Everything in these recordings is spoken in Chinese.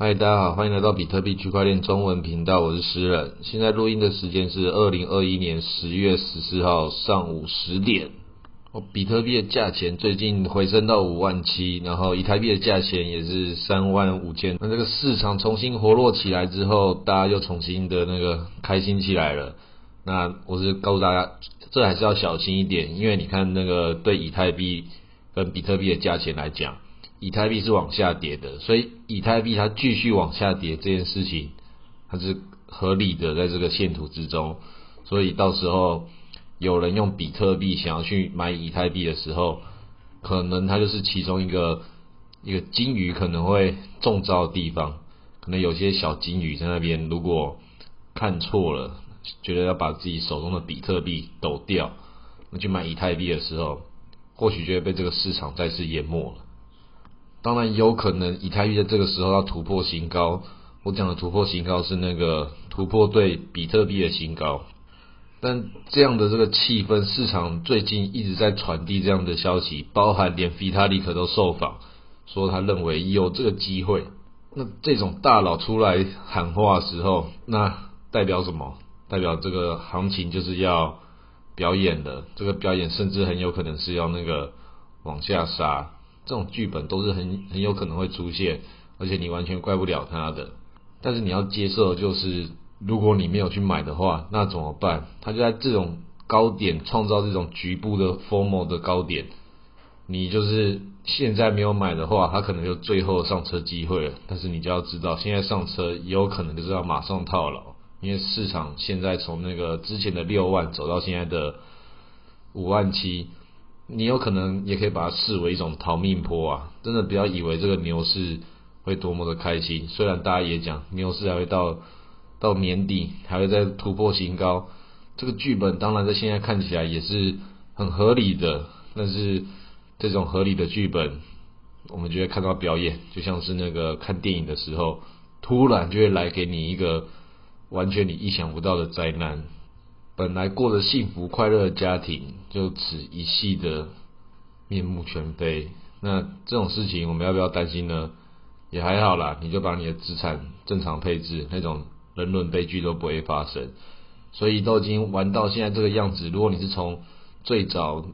嗨，大家好，欢迎来到比特币区块链中文频道，我是诗人。现在录音的时间是二零二一年十月十四号上午十点。哦，比特币的价钱最近回升到五万七，然后以太币的价钱也是三万五千。那这个市场重新活络起来之后，大家又重新的那个开心起来了。那我是告诉大家，这还是要小心一点，因为你看那个对以太币跟比特币的价钱来讲。以太币是往下跌的，所以以太币它继续往下跌这件事情，它是合理的，在这个线图之中。所以到时候有人用比特币想要去买以太币的时候，可能它就是其中一个一个金鱼可能会中招的地方。可能有些小金鱼在那边，如果看错了，觉得要把自己手中的比特币抖掉，那去买以太币的时候，或许就会被这个市场再次淹没了。当然有可能，以太币在这个时候要突破新高。我讲的突破新高是那个突破对比特币的新高。但这样的这个气氛，市场最近一直在传递这样的消息，包含连 Vitalik 都受访，说他认为有这个机会。那这种大佬出来喊话的时候，那代表什么？代表这个行情就是要表演的。这个表演甚至很有可能是要那个往下杀。这种剧本都是很很有可能会出现，而且你完全怪不了他的。但是你要接受，就是如果你没有去买的话，那怎么办？他就在这种高点创造这种局部的 formal 的高点，你就是现在没有买的话，他可能就最后上车机会了。但是你就要知道，现在上车也有可能就是要马上套牢，因为市场现在从那个之前的六万走到现在的五万七。你有可能也可以把它视为一种逃命坡啊！真的不要以为这个牛市会多么的开心，虽然大家也讲牛市还会到到年底还会再突破新高，这个剧本当然在现在看起来也是很合理的，但是这种合理的剧本，我们就会看到表演，就像是那个看电影的时候，突然就会来给你一个完全你意想不到的灾难。本来过着幸福快乐的家庭，就此一系的面目全非。那这种事情，我们要不要担心呢？也还好啦，你就把你的资产正常配置，那种人伦悲剧都不会发生。所以都已经玩到现在这个样子，如果你是从最早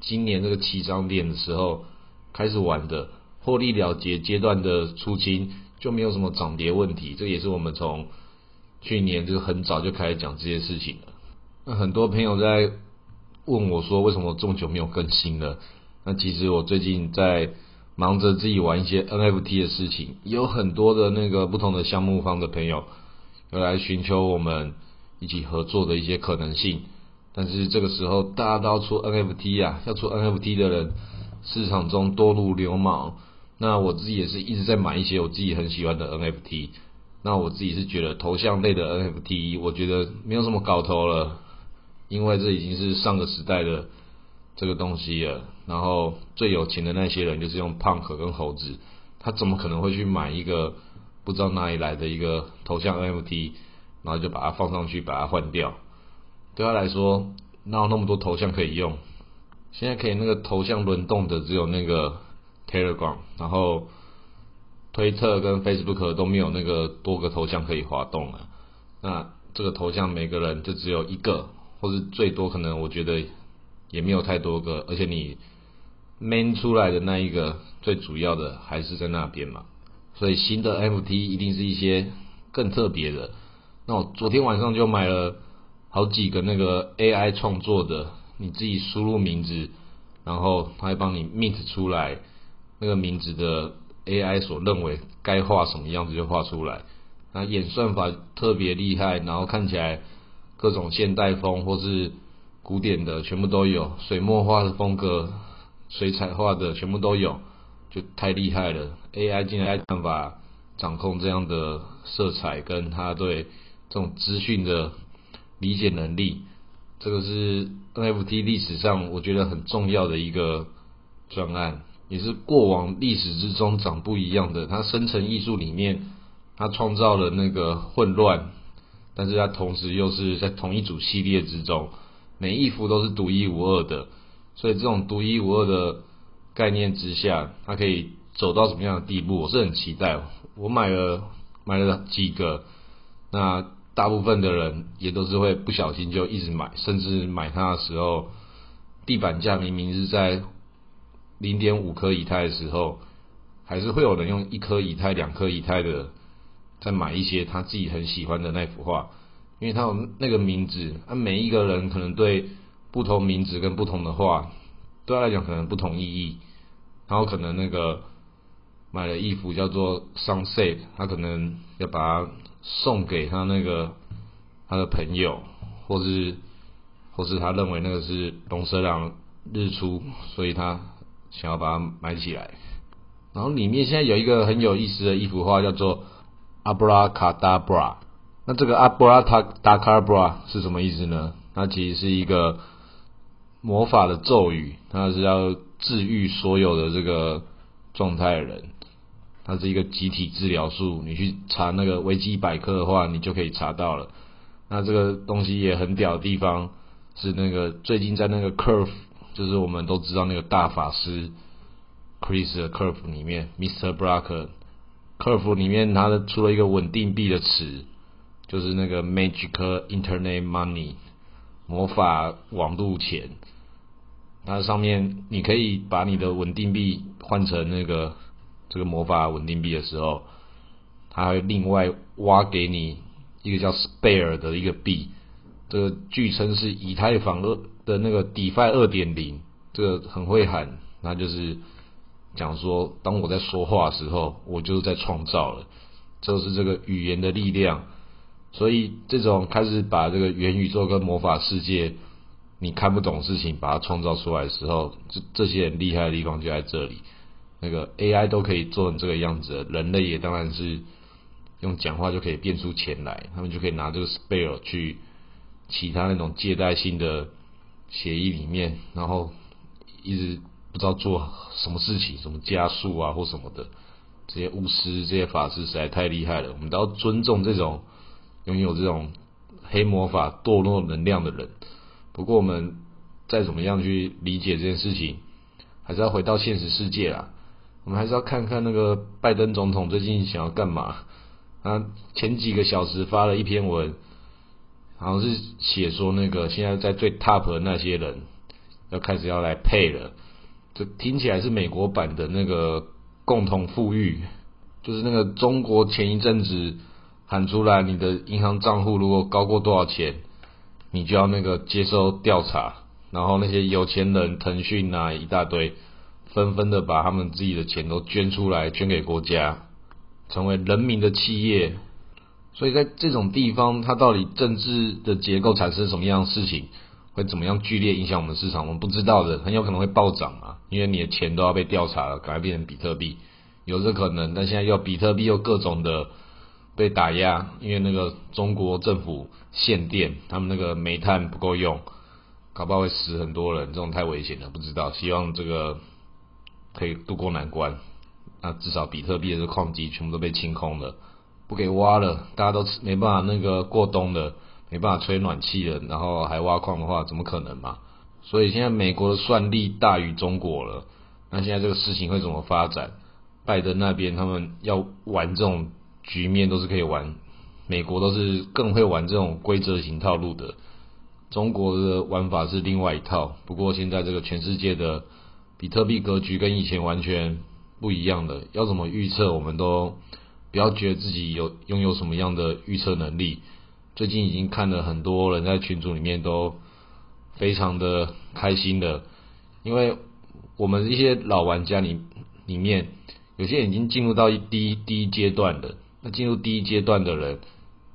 今年这个七张脸的时候开始玩的，获利了结阶段的初期，就没有什么涨跌问题。这也是我们从去年就很早就开始讲这些事情了。那很多朋友在问我说，为什么这么久没有更新了？那其实我最近在忙着自己玩一些 NFT 的事情，有很多的那个不同的项目方的朋友有来寻求我们一起合作的一些可能性。但是这个时候大家都要出 NFT 啊，要出 NFT 的人市场中多如牛毛。那我自己也是一直在买一些我自己很喜欢的 NFT。那我自己是觉得头像类的 NFT，我觉得没有什么搞头了。因为这已经是上个时代的这个东西了，然后最有钱的那些人就是用胖可跟猴子，他怎么可能会去买一个不知道哪里来的一个头像 NFT，然后就把它放上去，把它换掉？对他来说，哪有那么多头像可以用？现在可以那个头像轮动的只有那个 Telegram，然后推特跟 Facebook 都没有那个多个头像可以滑动了。那这个头像每个人就只有一个。或是最多可能，我觉得也没有太多个，而且你 main 出来的那一个最主要的还是在那边嘛，所以新的 FT 一定是一些更特别的。那我昨天晚上就买了好几个那个 AI 创作的，你自己输入名字，然后它会帮你 mint 出来那个名字的 AI 所认为该画什么样子就画出来，那演算法特别厉害，然后看起来。各种现代风或是古典的全部都有，水墨画的风格、水彩画的全部都有，就太厉害了。AI 竟然办法掌控这样的色彩，跟他对这种资讯的理解能力，这个是 NFT 历史上我觉得很重要的一个专案，也是过往历史之中长不一样的。它生成艺术里面，它创造了那个混乱。但是它同时又是在同一组系列之中，每一幅都是独一无二的，所以这种独一无二的概念之下，它可以走到什么样的地步，我是很期待。我买了买了几个，那大部分的人也都是会不小心就一直买，甚至买它的时候，地板价明明是在零点五颗以太的时候，还是会有人用一颗以太、两颗以太的再买一些他自己很喜欢的那幅画，因为他有那个名字，那每一个人可能对不同名字跟不同的画，对他来讲可能不同意义，然后可能那个。买了一幅叫做 Sunset，他可能要把它送给他那个他的朋友，或是或是他认为那个是龙舌兰日出，所以他想要把它买起来。然后里面现在有一个很有意思的一幅画，叫做阿布拉卡达布拉。那这个 Abracadabra 是什么意思呢？它其实是一个魔法的咒语，它是要治愈所有的这个状态的人。它是一个集体治疗术，你去查那个维基百科的话，你就可以查到了。那这个东西也很屌的地方是那个最近在那个 Curve，就是我们都知道那个大法师 Chris 的 Curve 里面，Mr. Block Curve 里面它的出了一个稳定币的词，就是那个 Magic Internet Money 魔法网路钱。那上面你可以把你的稳定币换成那个。这个魔法稳定币的时候，它会另外挖给你一个叫 Spare 的一个币，这个据称是以太坊二的那个 DeFi 二点零，这个很会喊，那就是讲说，当我在说话的时候，我就是在创造了，就是这个语言的力量。所以这种开始把这个元宇宙跟魔法世界你看不懂事情把它创造出来的时候，这这些很厉害的地方就在这里。那个 AI 都可以做成这个样子，人类也当然是用讲话就可以变出钱来，他们就可以拿这个 Spare 去其他那种借贷性的协议里面，然后一直不知道做什么事情，什么加速啊或什么的，这些巫师、这些法师实在太厉害了，我们都要尊重这种拥有这种黑魔法堕落能量的人。不过我们再怎么样去理解这件事情，还是要回到现实世界啊。我们还是要看看那个拜登总统最近想要干嘛。他前几个小时发了一篇文，好像是写说那个现在在最 top 的那些人要开始要来配了，这听起来是美国版的那个共同富裕，就是那个中国前一阵子喊出来，你的银行账户如果高过多少钱，你就要那个接受调查，然后那些有钱人腾讯啊一大堆。纷纷的把他们自己的钱都捐出来，捐给国家，成为人民的企业。所以在这种地方，它到底政治的结构产生什么样的事情，会怎么样剧烈影响我们市场，我们不知道的，很有可能会暴涨啊！因为你的钱都要被调查了，赶快变成比特币，有这可能。但现在又比特币又各种的被打压，因为那个中国政府限电，他们那个煤炭不够用，搞不好会死很多人，这种太危险了，不知道。希望这个。可以渡过难关，那至少比特币的矿机全部都被清空了，不给挖了，大家都没办法那个过冬的，没办法吹暖气了，然后还挖矿的话，怎么可能嘛？所以现在美国的算力大于中国了，那现在这个事情会怎么发展？拜登那边他们要玩这种局面都是可以玩，美国都是更会玩这种规则型套路的，中国的玩法是另外一套。不过现在这个全世界的。比特币格局跟以前完全不一样的，要怎么预测，我们都不要觉得自己有拥有什么样的预测能力。最近已经看了很多人在群组里面都非常的开心的，因为我们一些老玩家里里面，有些已经进入到第一第一阶段的，那进入第一阶段的人，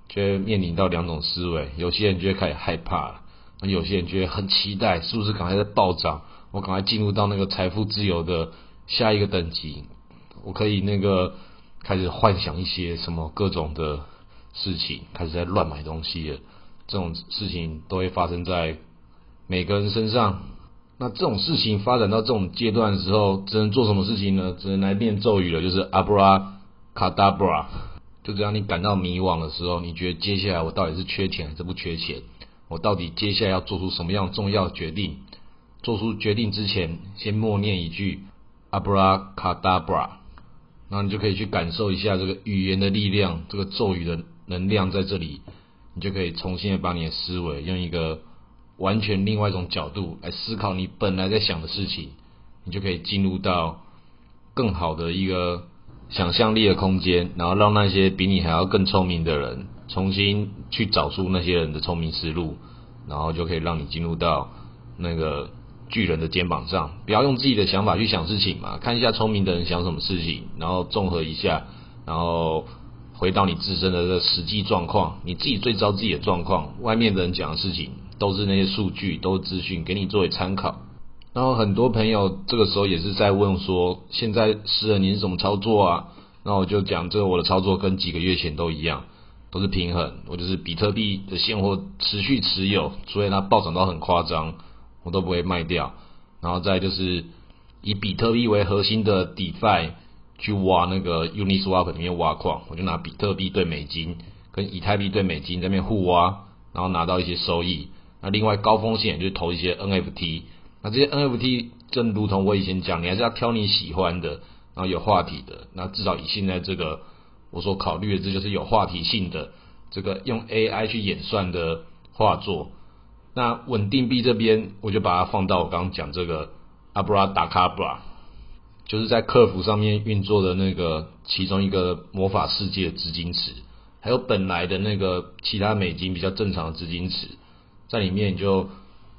就会面临到两种思维，有些人就会开始害怕了，那有些人就会很期待，是不是赶快在暴涨？我赶快进入到那个财富自由的下一个等级，我可以那个开始幻想一些什么各种的事情，开始在乱买东西了。这种事情都会发生在每个人身上。那这种事情发展到这种阶段的时候，只能做什么事情呢？只能来念咒语了，就是 Abra Kadabra。就这样，你感到迷惘的时候，你觉得接下来我到底是缺钱还是不缺钱？我到底接下来要做出什么样重要决定？做出决定之前，先默念一句 Abracadabra，那你就可以去感受一下这个语言的力量，这个咒语的能量在这里，你就可以重新的把你的思维用一个完全另外一种角度来思考你本来在想的事情，你就可以进入到更好的一个想象力的空间，然后让那些比你还要更聪明的人重新去找出那些人的聪明思路，然后就可以让你进入到那个。巨人的肩膀上，不要用自己的想法去想事情嘛，看一下聪明的人想什么事情，然后综合一下，然后回到你自身的这个实际状况，你自己最知道自己的状况，外面的人讲的事情都是那些数据，都是资讯，给你作为参考。然后很多朋友这个时候也是在问说，现在诗人你怎么操作啊？那我就讲，这个我的操作跟几个月前都一样，都是平衡，我就是比特币的现货持续持有，所以它暴涨到很夸张。我都不会卖掉，然后再就是以比特币为核心的 DeFi 去挖那个 Uniswap 里面挖矿，我就拿比特币兑美金跟以太币兑美金那边互挖，然后拿到一些收益。那另外高风险就投一些 NFT，那这些 NFT 正如同我以前讲，你还是要挑你喜欢的，然后有话题的。那至少以现在这个我所考虑的，这就是有话题性的这个用 AI 去演算的画作。那稳定币这边，我就把它放到我刚刚讲这个 Abradacabra，就是在客服上面运作的那个其中一个魔法世界的资金池，还有本来的那个其他美金比较正常的资金池，在里面你就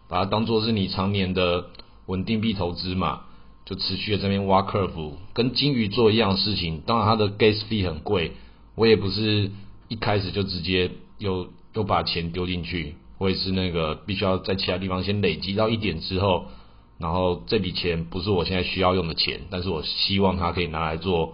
把它当做是你常年的稳定币投资嘛，就持续的这边挖客服，跟金鱼做一样事情。当然它的 gas fee 很贵，我也不是一开始就直接又又把钱丢进去。我也是那个必须要在其他地方先累积到一点之后，然后这笔钱不是我现在需要用的钱，但是我希望它可以拿来做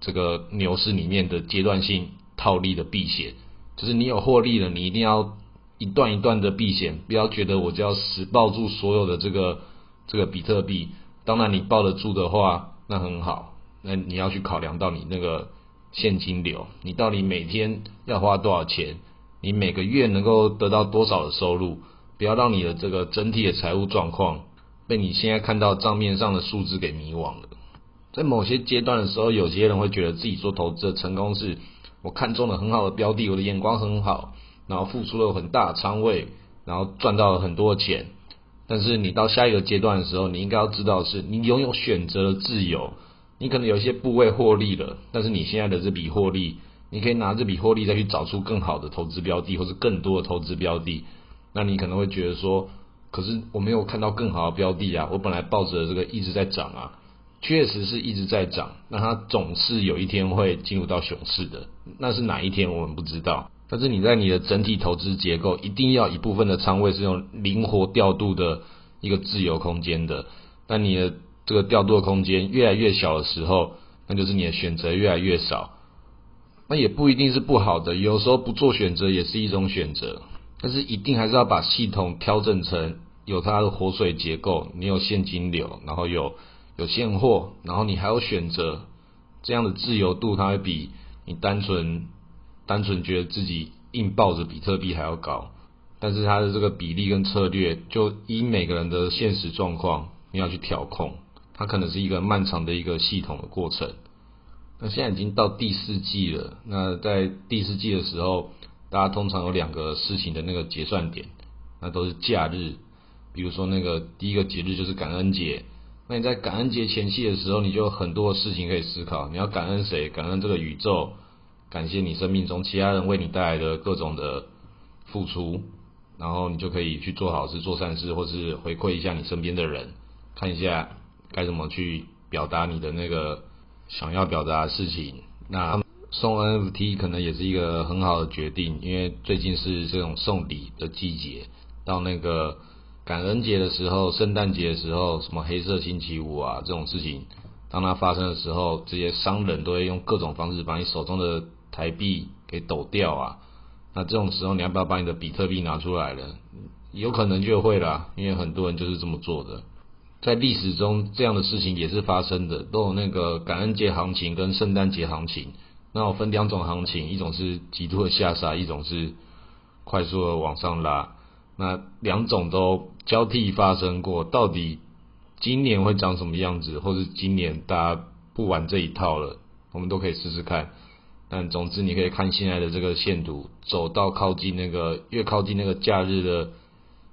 这个牛市里面的阶段性套利的避险。就是你有获利了，你一定要一段一段的避险，不要觉得我就要死抱住所有的这个这个比特币。当然你抱得住的话，那很好。那你要去考量到你那个现金流，你到底每天要花多少钱？你每个月能够得到多少的收入？不要让你的这个整体的财务状况被你现在看到账面上的数字给迷惘了。在某些阶段的时候，有些人会觉得自己做投资的成功是，我看中了很好的标的，我的眼光很好，然后付出了很大的仓位，然后赚到了很多钱。但是你到下一个阶段的时候，你应该要知道是，你拥有选择的自由。你可能有一些部位获利了，但是你现在的这笔获利。你可以拿这笔获利再去找出更好的投资标的，或者更多的投资标的。那你可能会觉得说，可是我没有看到更好的标的啊！我本来抱着这个一直在涨啊，确实是一直在涨。那它总是有一天会进入到熊市的，那是哪一天我们不知道。但是你在你的整体投资结构，一定要一部分的仓位是用灵活调度的一个自由空间的。那你的这个调度的空间越来越小的时候，那就是你的选择越来越少。那也不一定是不好的，有时候不做选择也是一种选择。但是一定还是要把系统调整成有它的活水结构，你有现金流，然后有有现货，然后你还有选择，这样的自由度它会比你单纯单纯觉得自己硬抱着比特币还要高。但是它的这个比例跟策略，就依每个人的现实状况，你要去调控，它可能是一个漫长的一个系统的过程。那现在已经到第四季了。那在第四季的时候，大家通常有两个事情的那个结算点，那都是假日。比如说那个第一个节日就是感恩节。那你在感恩节前夕的时候，你就有很多的事情可以思考。你要感恩谁？感恩这个宇宙，感谢你生命中其他人为你带来的各种的付出，然后你就可以去做好事、做善事，或是回馈一下你身边的人，看一下该怎么去表达你的那个。想要表达的事情，那送 NFT 可能也是一个很好的决定，因为最近是这种送礼的季节，到那个感恩节的时候、圣诞节的时候，什么黑色星期五啊这种事情，当它发生的时候，这些商人都会用各种方式把你手中的台币给抖掉啊。那这种时候，你要不要把你的比特币拿出来了？有可能就会啦，因为很多人就是这么做的。在历史中，这样的事情也是发生的，都有那个感恩节行情跟圣诞节行情。那我分两种行情，一种是极度的下杀，一种是快速的往上拉。那两种都交替发生过，到底今年会长什么样子，或是今年大家不玩这一套了，我们都可以试试看。但总之，你可以看现在的这个线图，走到靠近那个越靠近那个假日的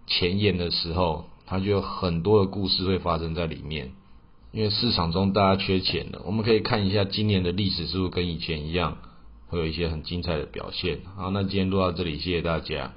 前沿的时候，它就有很多的故事会发生在里面。因为市场中大家缺钱了，我们可以看一下今年的历史是不是跟以前一样，会有一些很精彩的表现。好，那今天录到这里，谢谢大家。